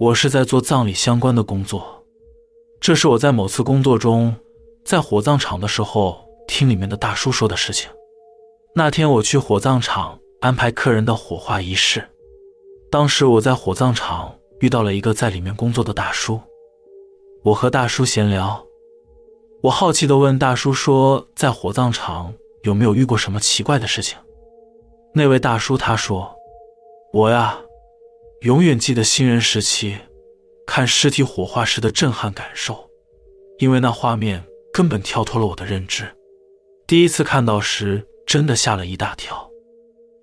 我是在做葬礼相关的工作。这是我在某次工作中，在火葬场的时候听里面的大叔说的事情。那天我去火葬场安排客人的火化仪式，当时我在火葬场遇到了一个在里面工作的大叔，我和大叔闲聊，我好奇的问大叔说，在火葬场有没有遇过什么奇怪的事情？那位大叔他说，我呀。永远记得新人时期看尸体火化时的震撼感受，因为那画面根本跳脱了我的认知。第一次看到时，真的吓了一大跳。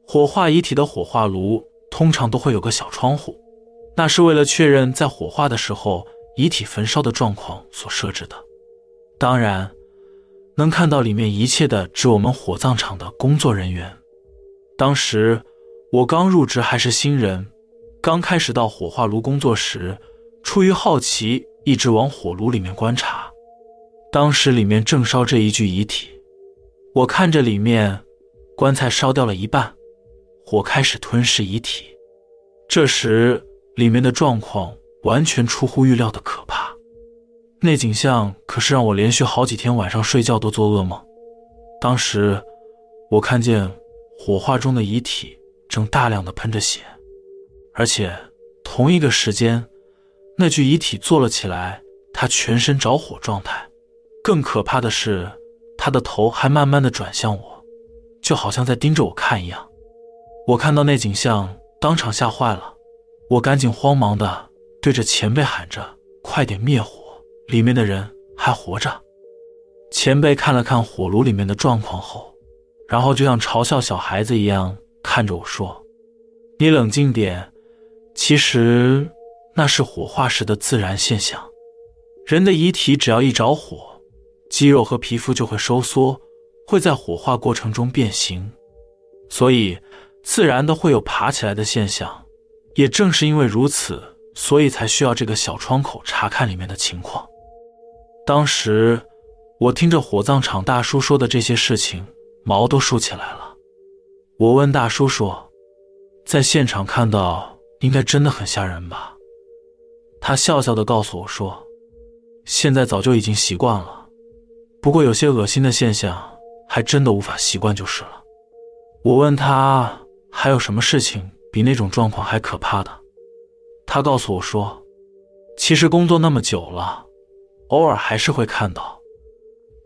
火化遗体的火化炉通常都会有个小窗户，那是为了确认在火化的时候遗体焚烧的状况所设置的。当然，能看到里面一切的只我们火葬场的工作人员。当时我刚入职，还是新人。刚开始到火化炉工作时，出于好奇，一直往火炉里面观察。当时里面正烧着一具遗体，我看着里面棺材烧掉了一半，火开始吞噬遗体。这时里面的状况完全出乎预料的可怕，那景象可是让我连续好几天晚上睡觉都做噩梦。当时我看见火化中的遗体正大量的喷着血。而且，同一个时间，那具遗体坐了起来，他全身着火状态。更可怕的是，他的头还慢慢的转向我，就好像在盯着我看一样。我看到那景象，当场吓坏了。我赶紧慌忙的对着前辈喊着：“快点灭火，里面的人还活着。”前辈看了看火炉里面的状况后，然后就像嘲笑小孩子一样看着我说：“你冷静点。”其实那是火化时的自然现象。人的遗体只要一着火，肌肉和皮肤就会收缩，会在火化过程中变形，所以自然的会有爬起来的现象。也正是因为如此，所以才需要这个小窗口查看里面的情况。当时我听着火葬场大叔说的这些事情，毛都竖起来了。我问大叔说：“在现场看到？”应该真的很吓人吧？他笑笑的告诉我说：“现在早就已经习惯了，不过有些恶心的现象还真的无法习惯就是了。”我问他还有什么事情比那种状况还可怕的？他告诉我说：“其实工作那么久了，偶尔还是会看到，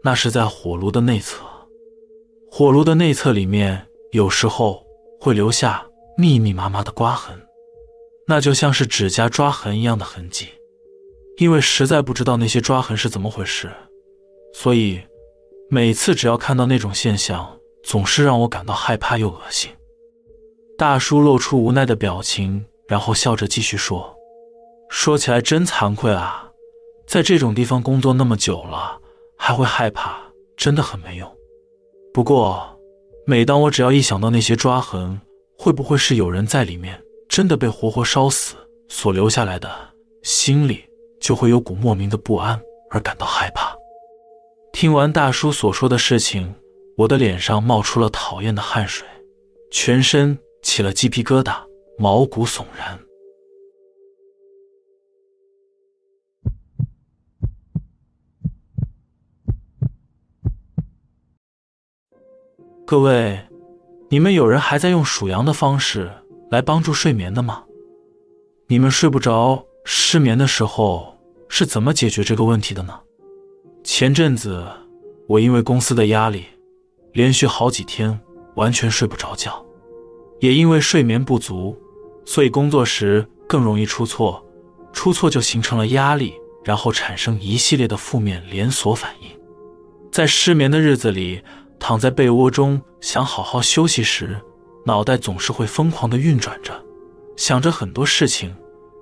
那是在火炉的内侧，火炉的内侧里面有时候会留下密密麻麻的刮痕。”那就像是指甲抓痕一样的痕迹，因为实在不知道那些抓痕是怎么回事，所以每次只要看到那种现象，总是让我感到害怕又恶心。大叔露出无奈的表情，然后笑着继续说：“说起来真惭愧啊，在这种地方工作那么久了，还会害怕，真的很没用。不过，每当我只要一想到那些抓痕，会不会是有人在里面？”真的被活活烧死所留下来的，心里就会有股莫名的不安而感到害怕。听完大叔所说的事情，我的脸上冒出了讨厌的汗水，全身起了鸡皮疙瘩，毛骨悚然。各位，你们有人还在用数羊的方式？来帮助睡眠的吗？你们睡不着、失眠的时候是怎么解决这个问题的呢？前阵子我因为公司的压力，连续好几天完全睡不着觉，也因为睡眠不足，所以工作时更容易出错，出错就形成了压力，然后产生一系列的负面连锁反应。在失眠的日子里，躺在被窝中想好好休息时。脑袋总是会疯狂的运转着，想着很多事情，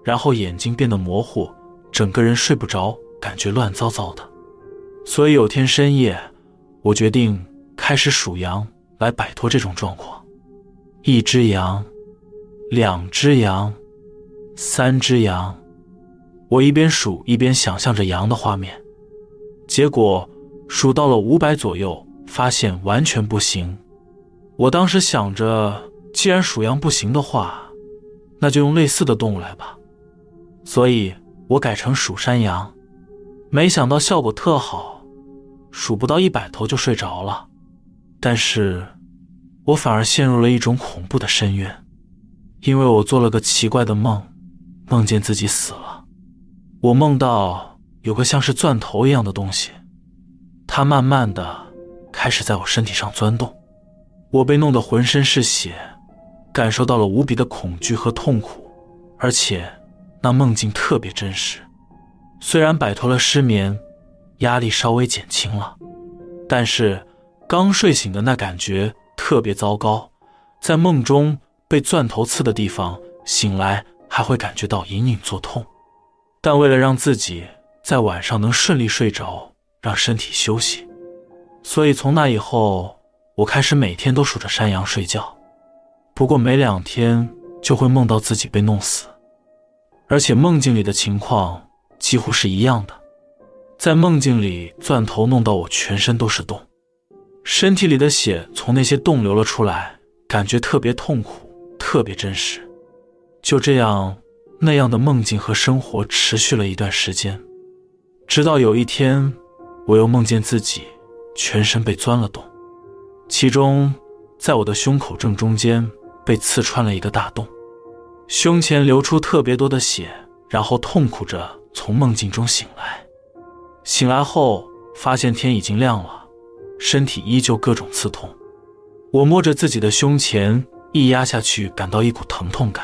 然后眼睛变得模糊，整个人睡不着，感觉乱糟糟的。所以有天深夜，我决定开始数羊来摆脱这种状况。一只羊，两只羊，三只羊。我一边数一边想象着羊的画面，结果数到了五百左右，发现完全不行。我当时想着，既然属羊不行的话，那就用类似的动物来吧。所以我改成数山羊。没想到效果特好，数不到一百头就睡着了。但是，我反而陷入了一种恐怖的深渊，因为我做了个奇怪的梦，梦见自己死了。我梦到有个像是钻头一样的东西，它慢慢的开始在我身体上钻动，我被弄得浑身是血，感受到了无比的恐惧和痛苦，而且那梦境特别真实。虽然摆脱了失眠，压力稍微减轻了，但是刚睡醒的那感觉特别糟糕。在梦中被钻头刺的地方，醒来还会感觉到隐隐作痛。但为了让自己在晚上能顺利睡着，让身体休息，所以从那以后，我开始每天都数着山羊睡觉。不过没两天就会梦到自己被弄死，而且梦境里的情况。几乎是一样的，在梦境里，钻头弄到我全身都是洞，身体里的血从那些洞流了出来，感觉特别痛苦，特别真实。就这样，那样的梦境和生活持续了一段时间，直到有一天，我又梦见自己全身被钻了洞，其中在我的胸口正中间被刺穿了一个大洞，胸前流出特别多的血，然后痛苦着。从梦境中醒来，醒来后发现天已经亮了，身体依旧各种刺痛。我摸着自己的胸前，一压下去，感到一股疼痛感。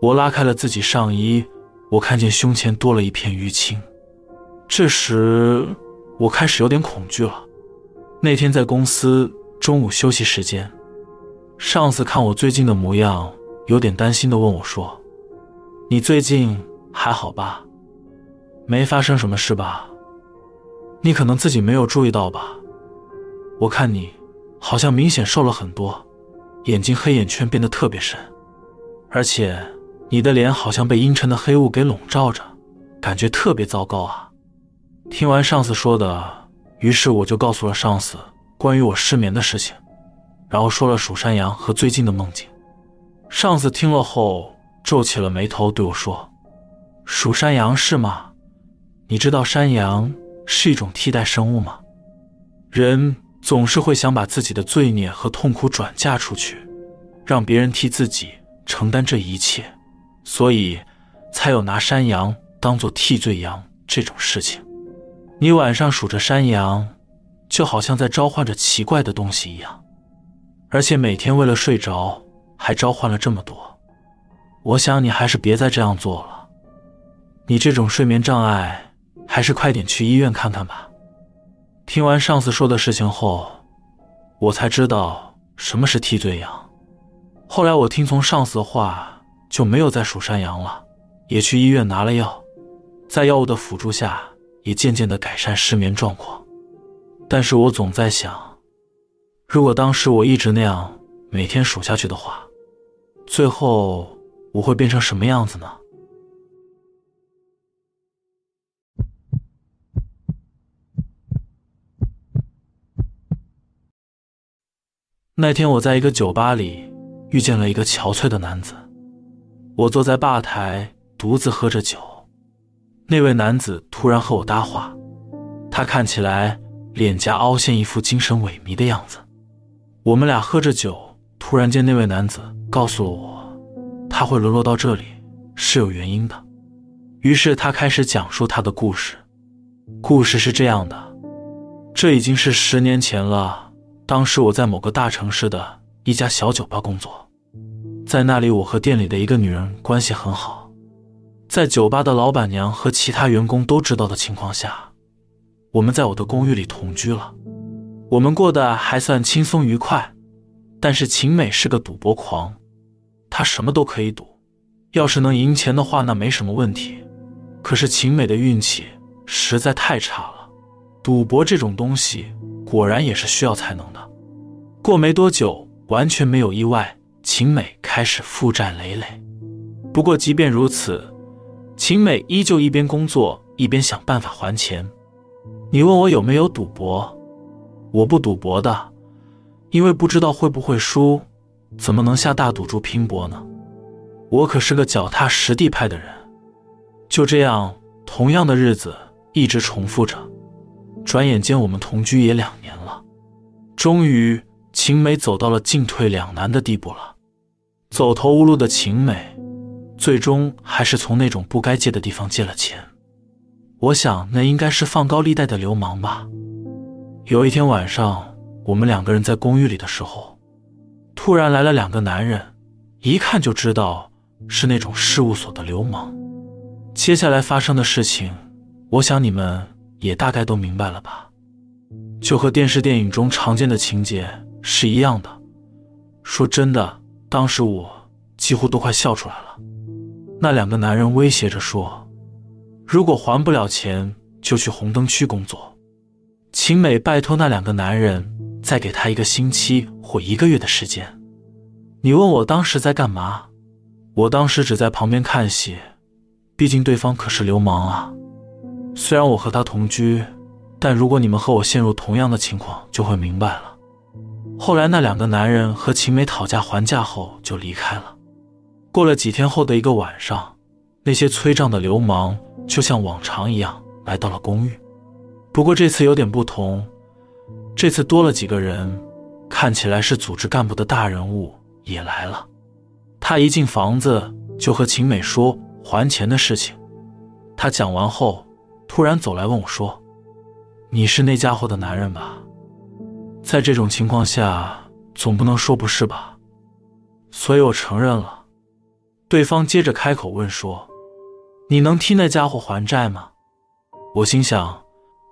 我拉开了自己上衣，我看见胸前多了一片淤青。这时，我开始有点恐惧了。那天在公司中午休息时间，上司看我最近的模样，有点担心的问我说：“你最近还好吧？”没发生什么事吧？你可能自己没有注意到吧？我看你好像明显瘦了很多，眼睛黑眼圈变得特别深，而且你的脸好像被阴沉的黑雾给笼罩着，感觉特别糟糕啊！听完上司说的，于是我就告诉了上司关于我失眠的事情，然后说了蜀山羊和最近的梦境。上司听了后皱起了眉头，对我说：“蜀山羊是吗？”你知道山羊是一种替代生物吗？人总是会想把自己的罪孽和痛苦转嫁出去，让别人替自己承担这一切，所以才有拿山羊当做替罪羊这种事情。你晚上数着山羊，就好像在召唤着奇怪的东西一样，而且每天为了睡着还召唤了这么多。我想你还是别再这样做了，你这种睡眠障碍。还是快点去医院看看吧。听完上司说的事情后，我才知道什么是替罪羊。后来我听从上司的话，就没有再数山羊了，也去医院拿了药，在药物的辅助下，也渐渐的改善失眠状况。但是我总在想，如果当时我一直那样每天数下去的话，最后我会变成什么样子呢？那天我在一个酒吧里遇见了一个憔悴的男子，我坐在吧台独自喝着酒，那位男子突然和我搭话，他看起来脸颊凹陷，一副精神萎靡的样子。我们俩喝着酒，突然间那位男子告诉了我，他会沦落到这里是有原因的。于是他开始讲述他的故事，故事是这样的，这已经是十年前了。当时我在某个大城市的一家小酒吧工作，在那里我和店里的一个女人关系很好，在酒吧的老板娘和其他员工都知道的情况下，我们在我的公寓里同居了。我们过得还算轻松愉快，但是秦美是个赌博狂，她什么都可以赌，要是能赢钱的话那没什么问题。可是秦美的运气实在太差了，赌博这种东西。果然也是需要才能的。过没多久，完全没有意外，秦美开始负债累累。不过即便如此，秦美依旧一边工作一边想办法还钱。你问我有没有赌博？我不赌博的，因为不知道会不会输，怎么能下大赌注拼搏呢？我可是个脚踏实地派的人。就这样，同样的日子一直重复着。转眼间，我们同居也两年了。终于，秦美走到了进退两难的地步了。走投无路的秦美，最终还是从那种不该借的地方借了钱。我想，那应该是放高利贷的流氓吧。有一天晚上，我们两个人在公寓里的时候，突然来了两个男人，一看就知道是那种事务所的流氓。接下来发生的事情，我想你们也大概都明白了吧？就和电视电影中常见的情节是一样的。说真的，当时我几乎都快笑出来了。那两个男人威胁着说。如果还不了钱，就去红灯区工作。秦美拜托那两个男人再给他一个星期或一个月的时间。你问我当时在干嘛？我当时只在旁边看戏，毕竟对方可是流氓啊。虽然我和他同居，但如果你们和我陷入同样的情况，就会明白了。后来那两个男人和秦美讨价还价后就离开了。过了几天后的一个晚上，那些催账的流氓。就像往常一样来到了公寓，不过这次有点不同，这次多了几个人，看起来是组织干部的大人物也来了。他一进房子就和秦美说还钱的事情。他讲完后，突然走来问我说：“你是那家伙的男人吧？”在这种情况下，总不能说不是吧？所以我承认了。对方接着开口问说。你能替那家伙还债吗？我心想，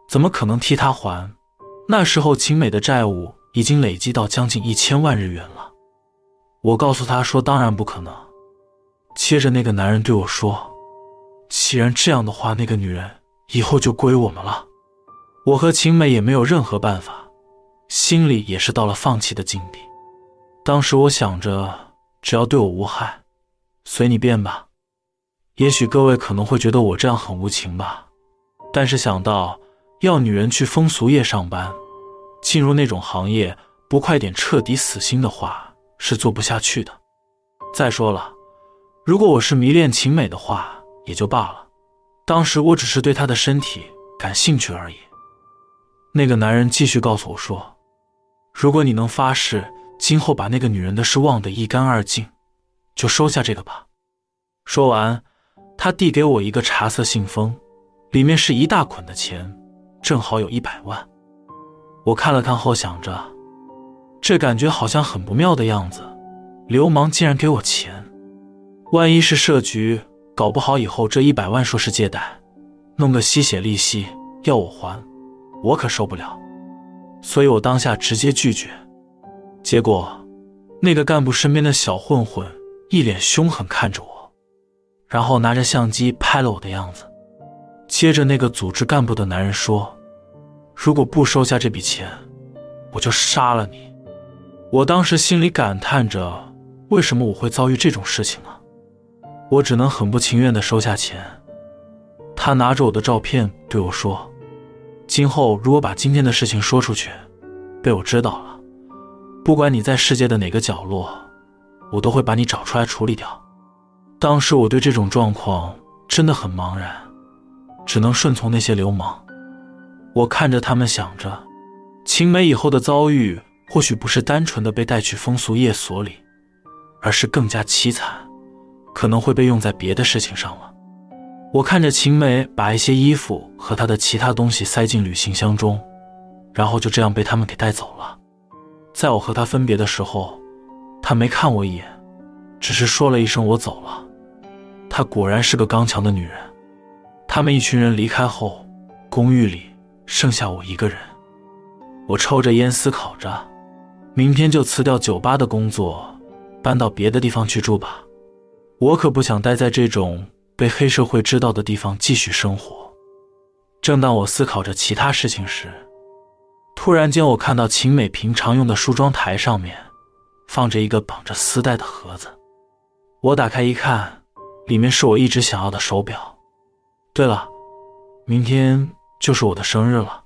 怎么可能替他还？那时候秦美的债务已经累积到将近一千万日元了。我告诉他说，当然不可能。接着那个男人对我说：“既然这样的话，那个女人以后就归我们了。”我和秦美也没有任何办法，心里也是到了放弃的境地。当时我想着，只要对我无害，随你便吧。也许各位可能会觉得我这样很无情吧，但是想到要女人去风俗业上班，进入那种行业，不快点彻底死心的话，是做不下去的。再说了，如果我是迷恋秦美的话，也就罢了，当时我只是对她的身体感兴趣而已。那个男人继续告诉我说：“如果你能发誓今后把那个女人的事忘得一干二净，就收下这个吧。”说完。他递给我一个茶色信封，里面是一大捆的钱，正好有一百万。我看了看后，想着，这感觉好像很不妙的样子。流氓竟然给我钱，万一是设局，搞不好以后这一百万说是借贷，弄个吸血利息要我还，我可受不了。所以我当下直接拒绝。结果，那个干部身边的小混混一脸凶狠看着我。然后拿着相机拍了我的样子，接着那个组织干部的男人说：“如果不收下这笔钱，我就杀了你。”我当时心里感叹着：“为什么我会遭遇这种事情呢？”我只能很不情愿地收下钱。他拿着我的照片对我说：“今后如果把今天的事情说出去，被我知道了，不管你在世界的哪个角落，我都会把你找出来处理掉。”当时我对这种状况真的很茫然，只能顺从那些流氓。我看着他们，想着秦美以后的遭遇，或许不是单纯的被带去风俗业所里，而是更加凄惨，可能会被用在别的事情上了。我看着秦美把一些衣服和她的其他东西塞进旅行箱中，然后就这样被他们给带走了。在我和她分别的时候，她没看我一眼，只是说了一声“我走了”。她果然是个刚强的女人。他们一群人离开后，公寓里剩下我一个人。我抽着烟思考着，明天就辞掉酒吧的工作，搬到别的地方去住吧。我可不想待在这种被黑社会知道的地方继续生活。正当我思考着其他事情时，突然间我看到秦美平常用的梳妆台上面放着一个绑着丝带的盒子。我打开一看。里面是我一直想要的手表。对了，明天就是我的生日了。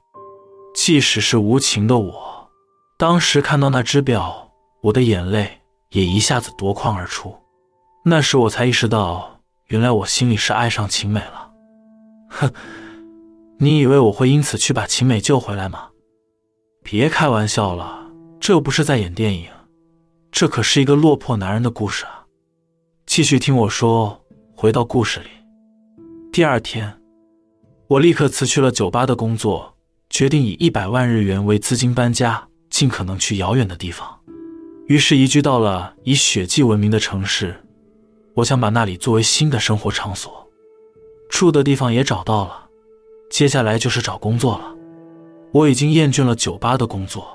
即使是无情的我，当时看到那只表，我的眼泪也一下子夺眶而出。那时我才意识到，原来我心里是爱上秦美了。哼，你以为我会因此去把秦美救回来吗？别开玩笑了，这又不是在演电影，这可是一个落魄男人的故事啊！继续听我说。回到故事里，第二天，我立刻辞去了酒吧的工作，决定以一百万日元为资金搬家，尽可能去遥远的地方。于是移居到了以血迹闻名的城市。我想把那里作为新的生活场所，住的地方也找到了，接下来就是找工作了。我已经厌倦了酒吧的工作，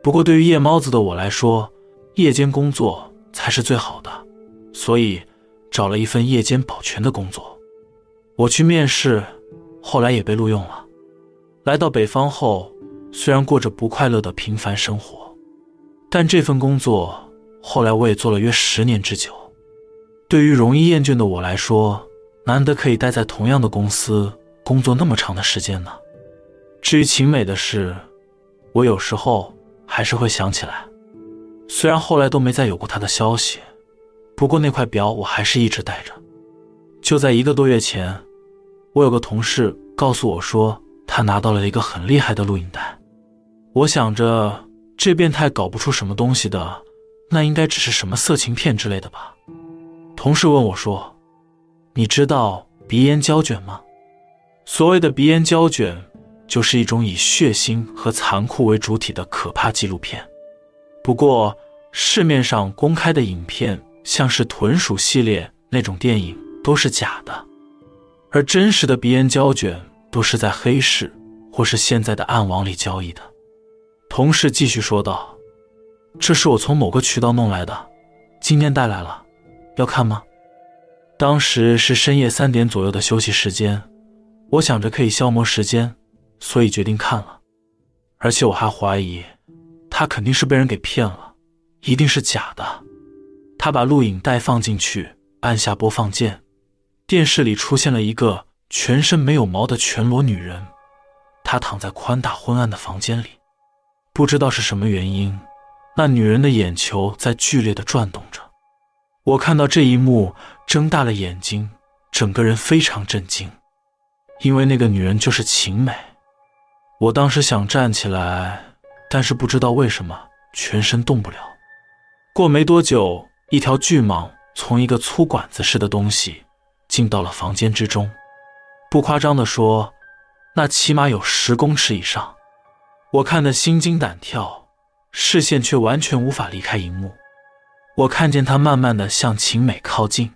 不过对于夜猫子的我来说，夜间工作才是最好的，所以。找了一份夜间保全的工作，我去面试，后来也被录用了。来到北方后，虽然过着不快乐的平凡生活，但这份工作后来我也做了约十年之久。对于容易厌倦的我来说，难得可以待在同样的公司工作那么长的时间呢。至于晴美的事，我有时候还是会想起来，虽然后来都没再有过她的消息。不过那块表我还是一直带着。就在一个多月前，我有个同事告诉我说，他拿到了一个很厉害的录影带。我想着，这变态搞不出什么东西的，那应该只是什么色情片之类的吧。同事问我说：“你知道鼻烟胶卷吗？”所谓的鼻烟胶卷，就是一种以血腥和残酷为主体的可怕纪录片。不过市面上公开的影片。像是豚鼠系列那种电影都是假的，而真实的鼻烟胶卷都是在黑市或是现在的暗网里交易的。同事继续说道：“这是我从某个渠道弄来的，今天带来了，要看吗？”当时是深夜三点左右的休息时间，我想着可以消磨时间，所以决定看了。而且我还怀疑，他肯定是被人给骗了，一定是假的。他把录影带放进去，按下播放键，电视里出现了一个全身没有毛的全裸女人。她躺在宽大昏暗的房间里，不知道是什么原因，那女人的眼球在剧烈的转动着。我看到这一幕，睁大了眼睛，整个人非常震惊，因为那个女人就是晴美。我当时想站起来，但是不知道为什么全身动不了。过没多久。一条巨蟒从一个粗管子似的东西进到了房间之中，不夸张的说，那起码有十公尺以上。我看得心惊胆跳，视线却完全无法离开荧幕。我看见它慢慢的向晴美靠近，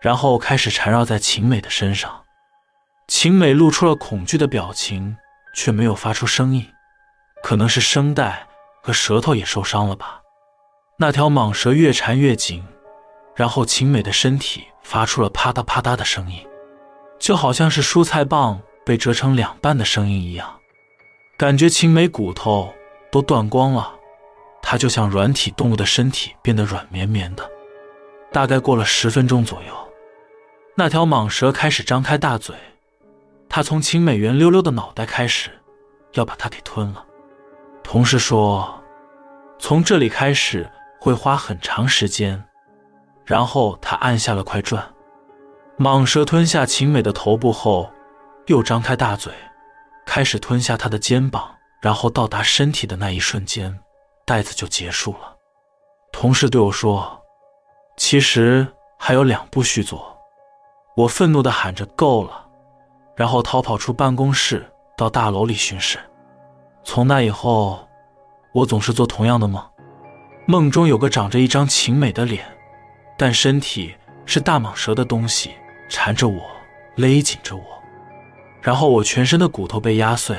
然后开始缠绕在晴美的身上。晴美露出了恐惧的表情，却没有发出声音，可能是声带和舌头也受伤了吧。那条蟒蛇越缠越紧，然后秦美的身体发出了啪嗒啪嗒的声音，就好像是蔬菜棒被折成两半的声音一样，感觉秦美骨头都断光了，它就像软体动物的身体变得软绵绵的。大概过了十分钟左右，那条蟒蛇开始张开大嘴，它从秦美圆溜溜的脑袋开始，要把它给吞了。同事说，从这里开始。会花很长时间，然后他按下了快转。蟒蛇吞下晴美的头部后，又张开大嘴，开始吞下她的肩膀。然后到达身体的那一瞬间，袋子就结束了。同事对我说：“其实还有两部续作。”我愤怒地喊着：“够了！”然后逃跑出办公室，到大楼里巡视。从那以后，我总是做同样的梦。梦中有个长着一张晴美的脸，但身体是大蟒蛇的东西缠着我，勒紧着我，然后我全身的骨头被压碎，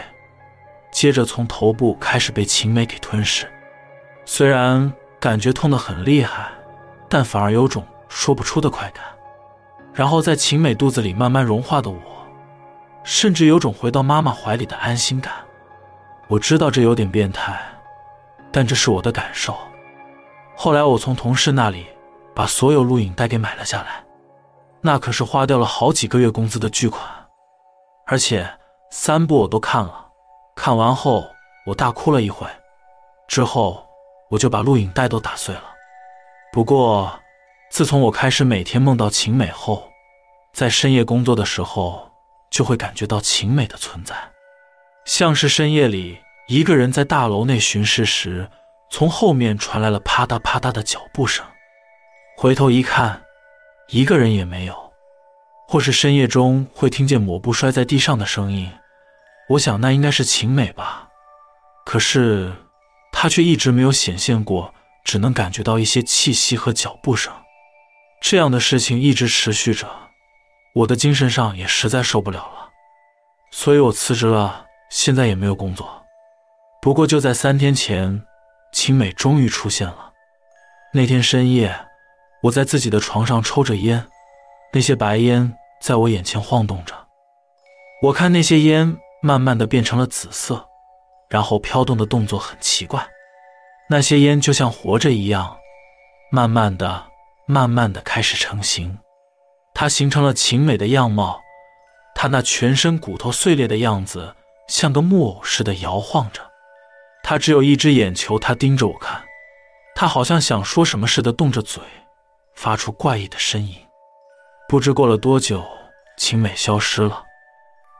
接着从头部开始被晴美给吞噬。虽然感觉痛得很厉害，但反而有种说不出的快感。然后在晴美肚子里慢慢融化的我，甚至有种回到妈妈怀里的安心感。我知道这有点变态，但这是我的感受。后来我从同事那里把所有录影带给买了下来，那可是花掉了好几个月工资的巨款，而且三部我都看了。看完后我大哭了一回，之后我就把录影带都打碎了。不过自从我开始每天梦到晴美后，在深夜工作的时候就会感觉到晴美的存在，像是深夜里一个人在大楼内巡视时，从后面传来了啪嗒啪嗒的脚步声，回头一看，一个人也没有；或是深夜中会听见抹布摔在地上的声音，我想那应该是晴美吧，可是她却一直没有显现过，只能感觉到一些气息和脚步声。这样的事情一直持续着，我的精神上也实在受不了了，所以我辞职了，现在也没有工作。不过就在三天前，晴美终于出现了。那天深夜，我在自己的床上抽着烟，那些白烟在我眼前晃动着。我看那些烟慢慢的变成了紫色，然后飘动的动作很奇怪，那些烟就像活着一样，慢慢的。慢慢的开始成型，它形成了晴美的样貌。它那全身骨头碎裂的样子，像个木偶似的摇晃着。他只有一只眼球，他盯着我看。他好像想说什么似的，动着嘴，发出怪异的呻吟。不知过了多久，晴美消失了。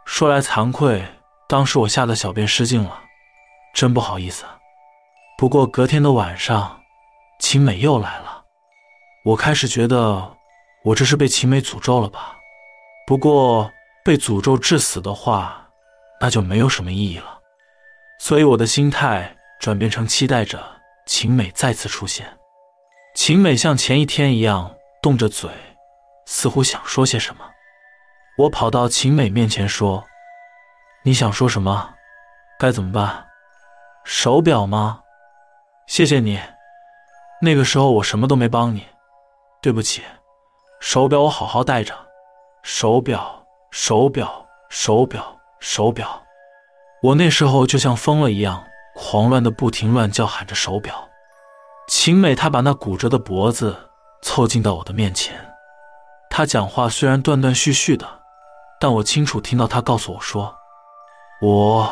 说来惭愧，当时我吓得小便失禁了，真不好意思。不过隔天的晚上，晴美又来了。我开始觉得，我这是被秦美诅咒了吧？不过被诅咒致死的话，那就没有什么意义了。所以我的心态转变成期待着秦美再次出现。秦美像前一天一样动着嘴，似乎想说些什么。我跑到秦美面前说：“你想说什么？该怎么办？手表吗？谢谢你。那个时候我什么都没帮你。”对不起，手表我好好戴着。手表，手表，手表，手表。我那时候就像疯了一样，狂乱的不停乱叫喊着手表。秦美她把那骨折的脖子凑近到我的面前，她讲话虽然断断续续的，但我清楚听到她告诉我说：“我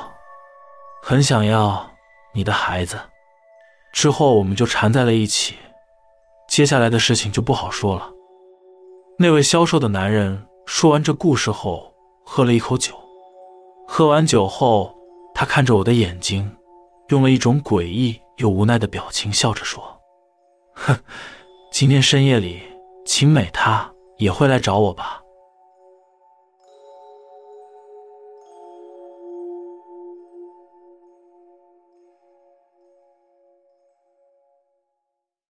很想要你的孩子。”之后我们就缠在了一起。接下来的事情就不好说了。那位消瘦的男人说完这故事后，喝了一口酒。喝完酒后，他看着我的眼睛，用了一种诡异又无奈的表情，笑着说：“哼，今天深夜里，秦美她也会来找我吧？”